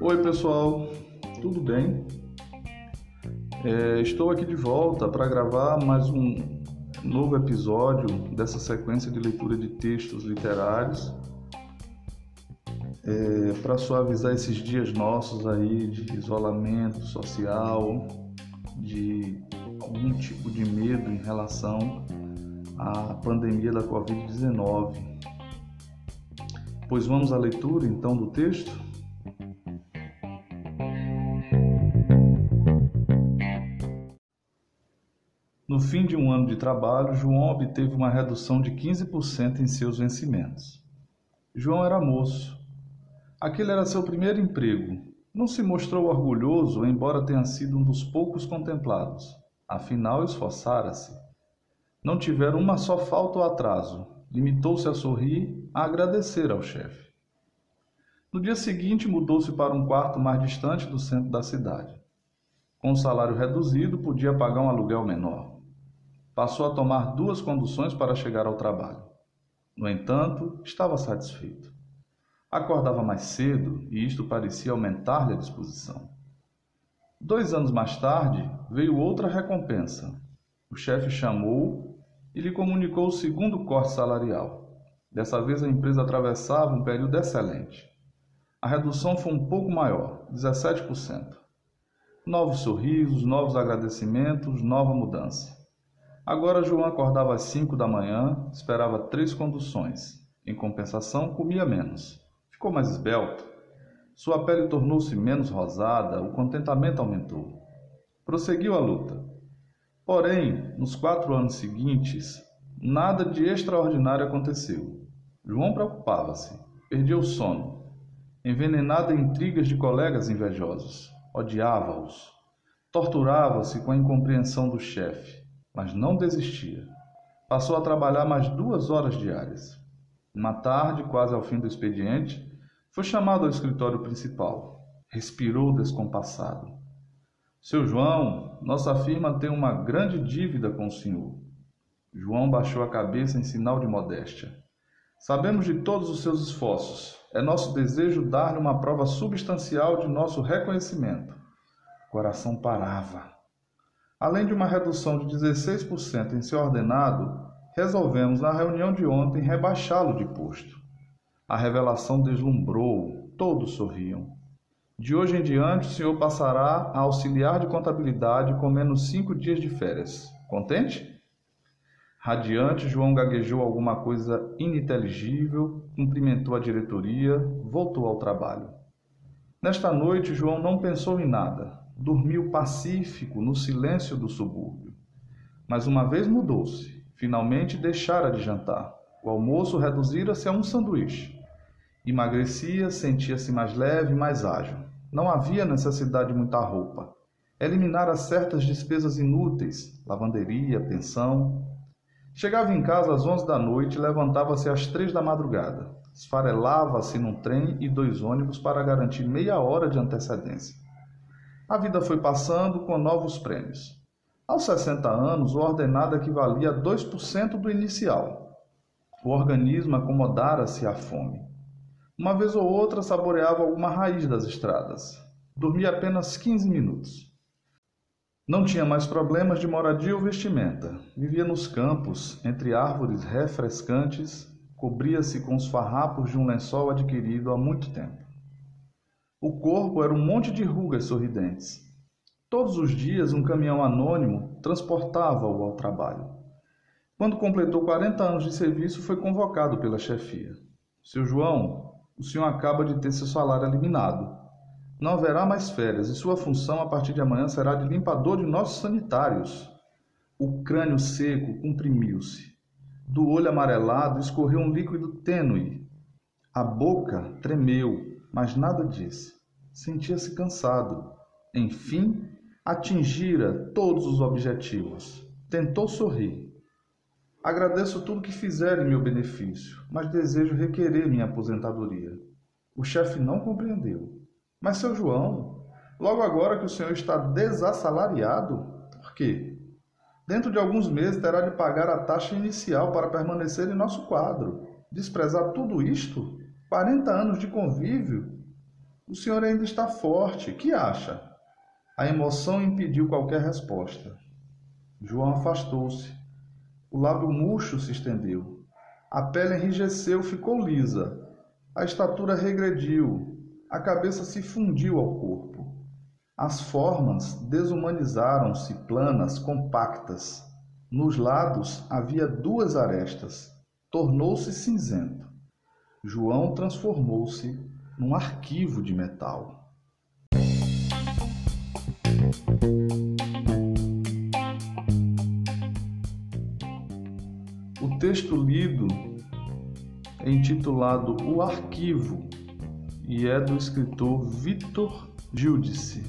Oi, pessoal, tudo bem? É, estou aqui de volta para gravar mais um novo episódio dessa sequência de leitura de textos literários é, para suavizar esses dias nossos aí de isolamento social, de algum tipo de medo em relação à pandemia da Covid-19. Pois vamos à leitura então do texto? No fim de um ano de trabalho, João obteve uma redução de 15% em seus vencimentos. João era moço, Aquele era seu primeiro emprego. Não se mostrou orgulhoso, embora tenha sido um dos poucos contemplados. Afinal, esforçara-se. Não tivera uma só falta ou atraso. Limitou-se a sorrir, a agradecer ao chefe. No dia seguinte, mudou-se para um quarto mais distante do centro da cidade. Com o salário reduzido, podia pagar um aluguel menor. Passou a tomar duas conduções para chegar ao trabalho. No entanto, estava satisfeito. Acordava mais cedo e isto parecia aumentar-lhe a disposição. Dois anos mais tarde, veio outra recompensa. O chefe chamou e lhe comunicou o segundo corte salarial. Dessa vez a empresa atravessava um período excelente. A redução foi um pouco maior, 17%. Novos sorrisos, novos agradecimentos, nova mudança. Agora João acordava às 5 da manhã, esperava três conduções. Em compensação, comia menos. Ficou mais esbelto. Sua pele tornou-se menos rosada, o contentamento aumentou. Prosseguiu a luta. Porém, nos quatro anos seguintes, nada de extraordinário aconteceu. João preocupava-se, perdia o sono, envenenado em intrigas de colegas invejosos. Odiava-os. Torturava-se com a incompreensão do chefe, mas não desistia. Passou a trabalhar mais duas horas diárias. Uma tarde, quase ao fim do expediente, foi chamado ao escritório principal. Respirou descompassado. Seu João, nossa firma tem uma grande dívida com o senhor. João baixou a cabeça em sinal de modéstia. Sabemos de todos os seus esforços. É nosso desejo dar-lhe uma prova substancial de nosso reconhecimento. O coração parava. Além de uma redução de 16% em seu ordenado, resolvemos na reunião de ontem rebaixá-lo de posto. A revelação deslumbrou, todos sorriam. De hoje em diante, o senhor passará a auxiliar de contabilidade com menos cinco dias de férias. Contente? Radiante, João gaguejou alguma coisa ininteligível, cumprimentou a diretoria, voltou ao trabalho. Nesta noite, João não pensou em nada. Dormiu pacífico no silêncio do subúrbio. Mas uma vez mudou-se. Finalmente deixara de jantar. O almoço reduzira-se a um sanduíche. Emagrecia, sentia-se mais leve mais ágil. Não havia necessidade de muita roupa. Eliminara certas despesas inúteis, lavanderia, pensão. Chegava em casa às onze da noite e levantava-se às três da madrugada. Esfarelava-se num trem e dois ônibus para garantir meia hora de antecedência. A vida foi passando com novos prêmios. Aos 60 anos, o ordenado equivalia a 2% do inicial. O organismo acomodara-se à fome. Uma vez ou outra saboreava alguma raiz das estradas. Dormia apenas 15 minutos. Não tinha mais problemas de moradia ou vestimenta. Vivia nos campos, entre árvores refrescantes, cobria-se com os farrapos de um lençol adquirido há muito tempo. O corpo era um monte de rugas sorridentes. Todos os dias um caminhão anônimo transportava-o ao trabalho. Quando completou 40 anos de serviço, foi convocado pela chefia. Seu João, o senhor acaba de ter seu salário eliminado. Não haverá mais férias e sua função a partir de amanhã será de limpador de nossos sanitários. O crânio seco comprimiu-se. Do olho amarelado escorreu um líquido tênue. A boca tremeu, mas nada disse. Sentia-se cansado. Enfim, atingira todos os objetivos. Tentou sorrir, Agradeço tudo que fizer em meu benefício, mas desejo requerer minha aposentadoria. O chefe não compreendeu. Mas, seu João, logo agora que o senhor está desassalariado, por quê? Dentro de alguns meses terá de pagar a taxa inicial para permanecer em nosso quadro. Desprezar tudo isto? 40 anos de convívio? O senhor ainda está forte. Que acha? A emoção impediu qualquer resposta. João afastou-se. O lábio murcho se estendeu. A pele enrijeceu, ficou lisa. A estatura regrediu. A cabeça se fundiu ao corpo. As formas desumanizaram-se, planas, compactas. Nos lados havia duas arestas. Tornou-se cinzento. João transformou-se num arquivo de metal. Texto lido é intitulado O Arquivo e é do escritor Vitor Giudice.